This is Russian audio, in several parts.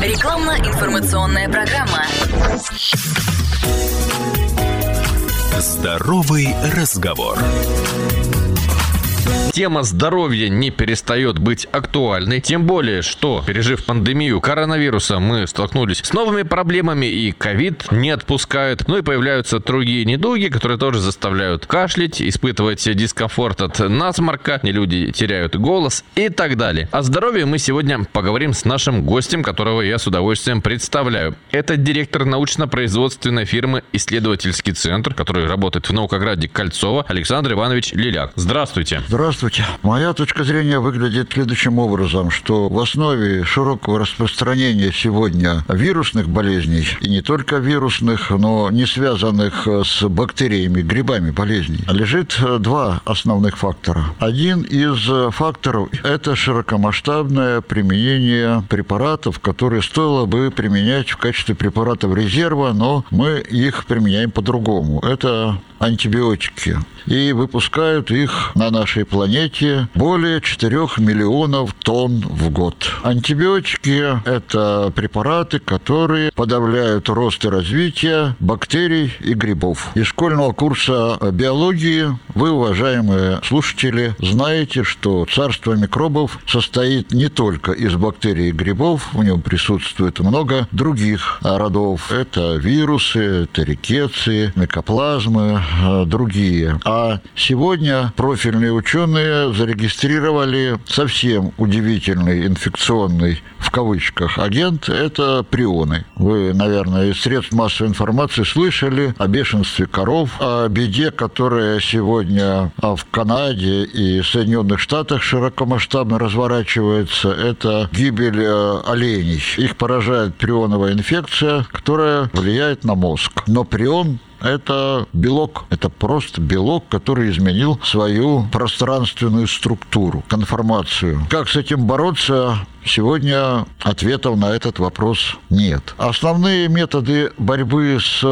Рекламно-информационная программа. Здоровый разговор. Тема здоровья не перестает быть актуальной, тем более, что, пережив пандемию коронавируса, мы столкнулись с новыми проблемами, и ковид не отпускает. Ну и появляются другие недуги, которые тоже заставляют кашлять, испытывать дискомфорт от насморка, и люди теряют голос и так далее. О здоровье мы сегодня поговорим с нашим гостем, которого я с удовольствием представляю. Это директор научно-производственной фирмы «Исследовательский центр», который работает в Наукограде Кольцово, Александр Иванович Лиляк. Здравствуйте. Здравствуйте. Моя точка зрения выглядит следующим образом, что в основе широкого распространения сегодня вирусных болезней, и не только вирусных, но не связанных с бактериями, грибами болезней, лежит два основных фактора. Один из факторов – это широкомасштабное применение препаратов, которые стоило бы применять в качестве препаратов резерва, но мы их применяем по-другому. Это антибиотики. И выпускают их на нашей планете более 4 миллионов тонн в год. Антибиотики – это препараты, которые подавляют рост и развитие бактерий и грибов. Из школьного курса биологии вы, уважаемые слушатели, знаете, что царство микробов состоит не только из бактерий и грибов, в нем присутствует много других родов. Это вирусы, это рикеции, микоплазмы, другие. А сегодня профильные ученые зарегистрировали совсем удивительный инфекционный в кавычках агент – это прионы. Вы, наверное, из средств массовой информации слышали о бешенстве коров, о беде, которая сегодня а, в Канаде и Соединенных Штатах широкомасштабно разворачивается. Это гибель э, оленей. Их поражает прионовая инфекция, которая влияет на мозг. Но прион это белок. Это просто белок, который изменил свою пространственную структуру, конформацию. Как с этим бороться? Сегодня ответов на этот вопрос нет. Основные методы борьбы с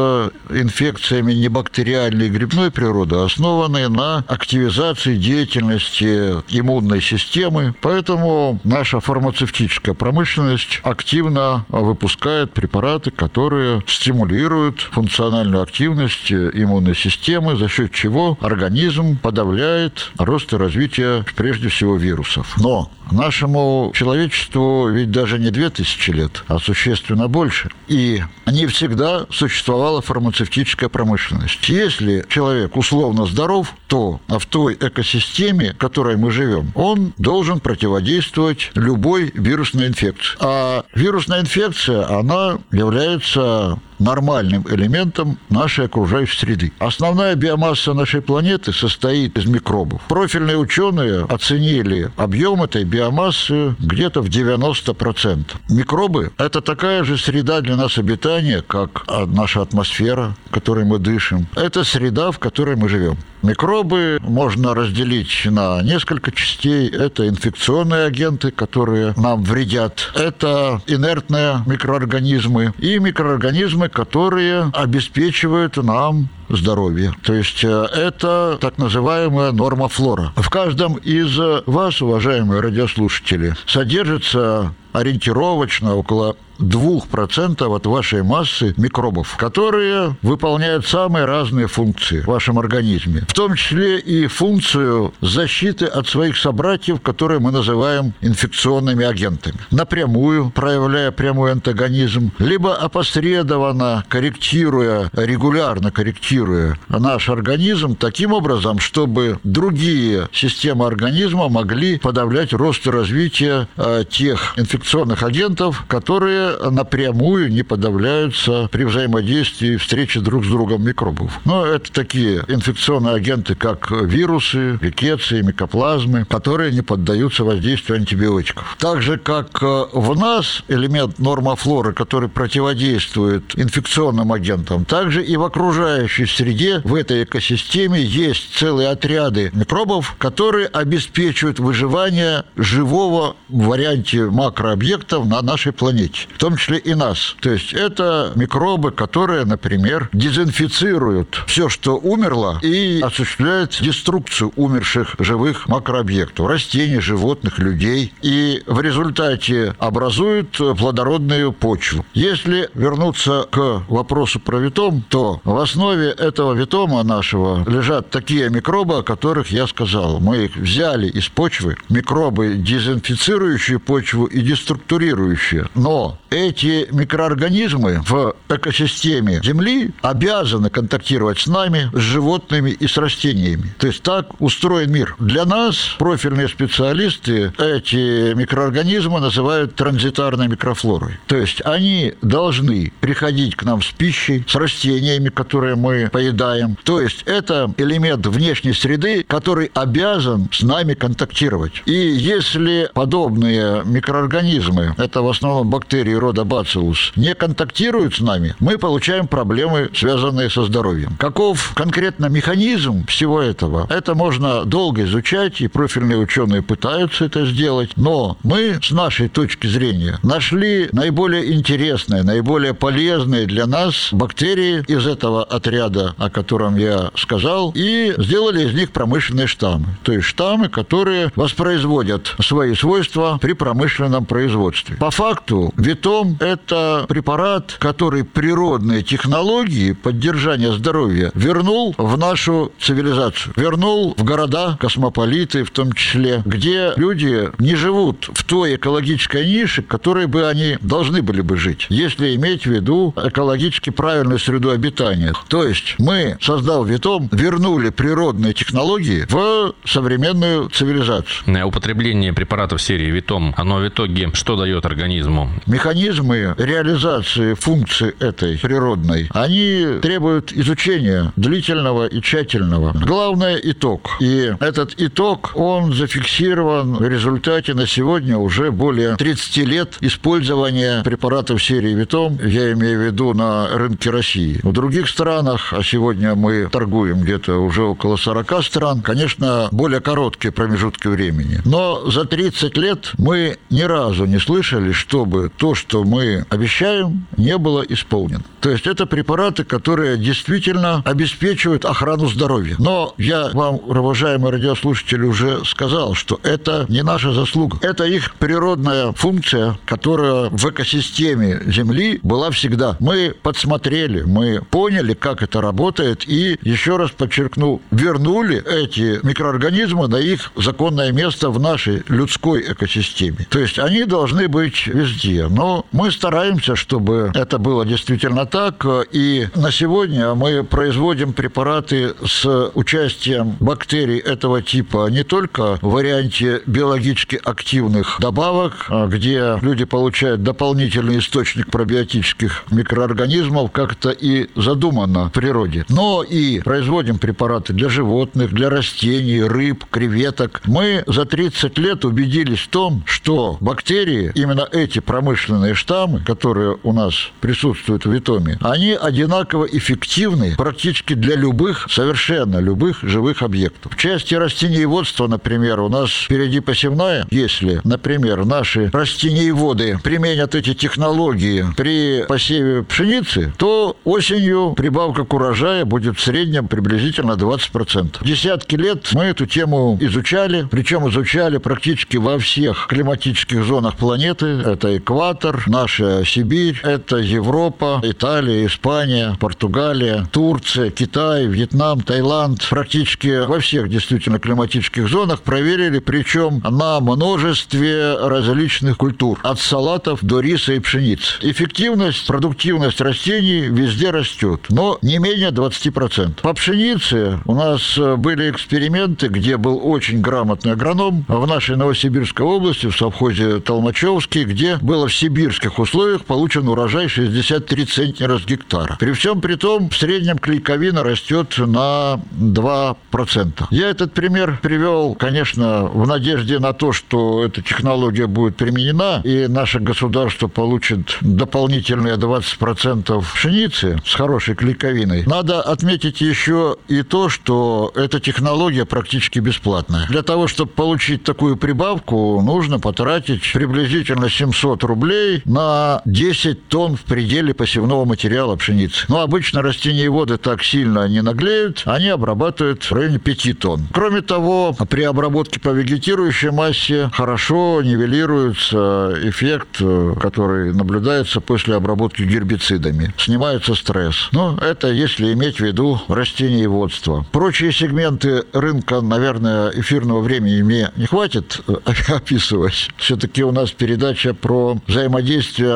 инфекциями небактериальной и грибной природы основаны на активизации деятельности иммунной системы, поэтому наша фармацевтическая промышленность активно выпускает препараты, которые стимулируют функциональную активность иммунной системы, за счет чего организм подавляет рост и развитие прежде всего вирусов. Но нашему человечеству ведь даже не две тысячи лет, а существенно больше. И не всегда существовала фармацевтическая промышленность. Если человек условно здоров, то в той экосистеме, в которой мы живем, он должен противодействовать любой вирусной инфекции. А вирусная инфекция, она является нормальным элементом нашей окружающей среды. Основная биомасса нашей планеты состоит из микробов. Профильные ученые оценили объем этой биомассы где-то в 90%. Микробы – это такая же среда для нас обитания, как наша атмосфера, которой мы дышим. Это среда, в которой мы живем. Микробы можно разделить на несколько частей. Это инфекционные агенты, которые нам вредят. Это инертные микроорганизмы и микроорганизмы, которые обеспечивают нам здоровье. То есть э, это так называемая норма флора. В каждом из вас, уважаемые радиослушатели, содержится ориентировочно около 2% от вашей массы микробов, которые выполняют самые разные функции в вашем организме, в том числе и функцию защиты от своих собратьев, которые мы называем инфекционными агентами. Напрямую, проявляя прямой антагонизм, либо опосредованно корректируя, регулярно корректируя наш организм таким образом, чтобы другие системы организма могли подавлять рост и развитие э, тех инфекционных агентов, которые напрямую не подавляются при взаимодействии встречи друг с другом микробов. Но это такие инфекционные агенты, как вирусы, рикеции, микоплазмы, которые не поддаются воздействию антибиотиков. Так же, как э, в нас элемент нормофлоры, который противодействует инфекционным агентам, также и в окружающей среде, в этой экосистеме есть целые отряды микробов, которые обеспечивают выживание живого в варианте макрообъектов на нашей планете. В том числе и нас. То есть это микробы, которые, например, дезинфицируют все, что умерло, и осуществляют деструкцию умерших живых макрообъектов, растений, животных, людей, и в результате образуют плодородную почву. Если вернуться к вопросу про витом, то в основе этого витома нашего лежат такие микробы, о которых я сказал. Мы их взяли из почвы, микробы, дезинфицирующие почву и деструктурирующие. Но эти микроорганизмы в экосистеме Земли обязаны контактировать с нами, с животными и с растениями. То есть так устроен мир. Для нас профильные специалисты эти микроорганизмы называют транзитарной микрофлорой. То есть они должны приходить к нам с пищей, с растениями, которые мы поедаем. То есть это элемент внешней среды, который обязан с нами контактировать. И если подобные микроорганизмы, это в основном бактерии рода бациллус, не контактируют с нами, мы получаем проблемы, связанные со здоровьем. Каков конкретно механизм всего этого? Это можно долго изучать, и профильные ученые пытаются это сделать, но мы, с нашей точки зрения, нашли наиболее интересные, наиболее полезные для нас бактерии из этого отряда, о котором я сказал, и сделали из них промышленные штаммы. То есть штаммы, которые воспроизводят свои свойства при промышленном производстве. По факту, витом – это препарат, который природные технологии поддержания здоровья вернул в нашу цивилизацию. Вернул в города, космополиты в том числе, где люди не живут в той экологической нише, в которой бы они должны были бы жить, если иметь в виду экологически правильную среду обитания. То есть мы, создав Витом, вернули природные технологии в современную цивилизацию. Употребление препаратов серии Витом, оно в итоге что дает организму? Механизмы реализации функции этой природной, они требуют изучения длительного и тщательного. Главное – итог. И этот итог, он зафиксирован в результате на сегодня уже более 30 лет использования препаратов серии Витом, я имею в виду на рынке России. В других странах, а сегодня мы торгуем где-то уже около 40 стран, конечно, более короткие промежутки времени. Но за 30 лет мы ни разу не слышали, чтобы то, что мы обещаем, не было исполнено. То есть это препараты, которые действительно обеспечивают охрану здоровья. Но я вам, уважаемые радиослушатели, уже сказал, что это не наша заслуга. Это их природная функция, которая в экосистеме Земли была всегда. Мы подсмотрели, мы поняли, как это работает, и, еще раз подчеркну, вернули эти микроорганизмы на их законное место в нашей людской экосистеме. То есть они должны быть везде. Но мы стараемся, чтобы это было действительно так. И на сегодня мы производим препараты с участием бактерий этого типа не только в варианте биологически активных добавок, а где люди получают дополнительный источник пробиотических микроорганизмов, как это и задумано в природе, но и производим препараты для животных, для растений, рыб, креветок. Мы за 30 лет убедились в том, что бактерии, именно эти промышленные штаммы, которые у нас присутствуют в Витоме, они одинаково эффективны практически для любых, совершенно любых живых объектов. В части растениеводства, например, у нас впереди посевная. Если, например, наши растениеводы применят эти технологии при посеве пшеницы, то осенью прибавка к урожаю будет в среднем приблизительно 20%. Десятки лет мы эту тему изучали, причем изучали практически во всех климатических зонах планеты. Это экватор, наша Сибирь, это Европа, Италия, Испания, Португалия, Турция, Китай, Вьетнам, Таиланд. Практически во всех действительно климатических зонах проверили, причем на множестве различных культур, от салатов до риса и пшеницы. Эффективность, продуктивность растений везде растет, но не менее 20%. По пшенице у нас были эксперименты, где был очень грамотный агроном в нашей Новосибирской области, в совхозе Толмачевский, где было в сибирских условиях получен урожай 63 центнера с гектара. При всем при том, в среднем клейковина растет на 2%. Я этот пример привел, конечно, в надежде на то, что эта технология будет применена, и наше государство получит дополнительные 20% пшеницы с хорошей клейковиной. Надо отметить еще и то, что эта технология практически бесплатная. Для того, чтобы получить такую прибавку, нужно потратить приблизительно 700 рублей рублей на 10 тонн в пределе посевного материала пшеницы. Но обычно растениеводы так сильно не наглеют, они обрабатывают в районе 5 тонн. Кроме того, при обработке по вегетирующей массе хорошо нивелируется эффект, который наблюдается после обработки гербицидами. Снимается стресс. Но это если иметь в виду растениеводство. Прочие сегменты рынка, наверное, эфирного времени мне не хватит э, описывать. Все-таки у нас передача про взаимодействие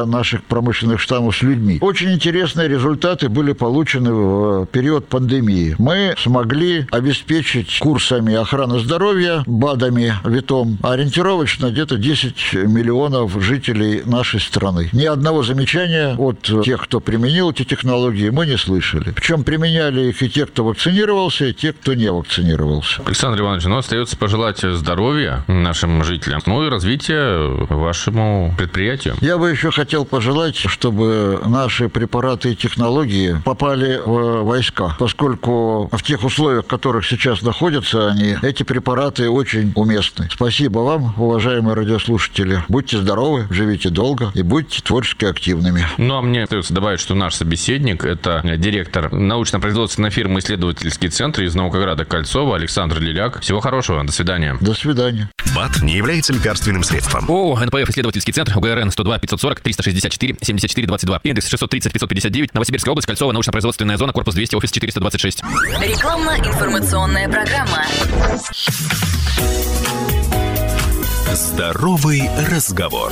наших промышленных штаммов с людьми. Очень интересные результаты были получены в период пандемии. Мы смогли обеспечить курсами охраны здоровья, БАДами, ВИТом, ориентировочно где-то 10 миллионов жителей нашей страны. Ни одного замечания от тех, кто применил эти технологии, мы не слышали. Причем применяли их и те, кто вакцинировался, и те, кто не вакцинировался. Александр Иванович, ну, остается пожелать здоровья нашим жителям, ну и развития вашему предприятию. Я бы еще хотел пожелать, чтобы наши препараты и технологии попали в войска, поскольку в тех условиях, в которых сейчас находятся они, эти препараты очень уместны. Спасибо вам, уважаемые радиослушатели. Будьте здоровы, живите долго и будьте творчески активными. Ну, а мне остается добавить, что наш собеседник – это директор научно-производственной фирмы «Исследовательский центр» из Наукограда Кольцова Александр Лиляк. Всего хорошего. До свидания. До свидания. БАД не является лекарственным средством. ООО «НПФ Исследовательский центр» УГРН 102 540 364 74 22. Индекс 630 559. Новосибирская область. Кольцово. Научно-производственная зона. Корпус 200. Офис 426. Рекламно-информационная программа. Здоровый разговор.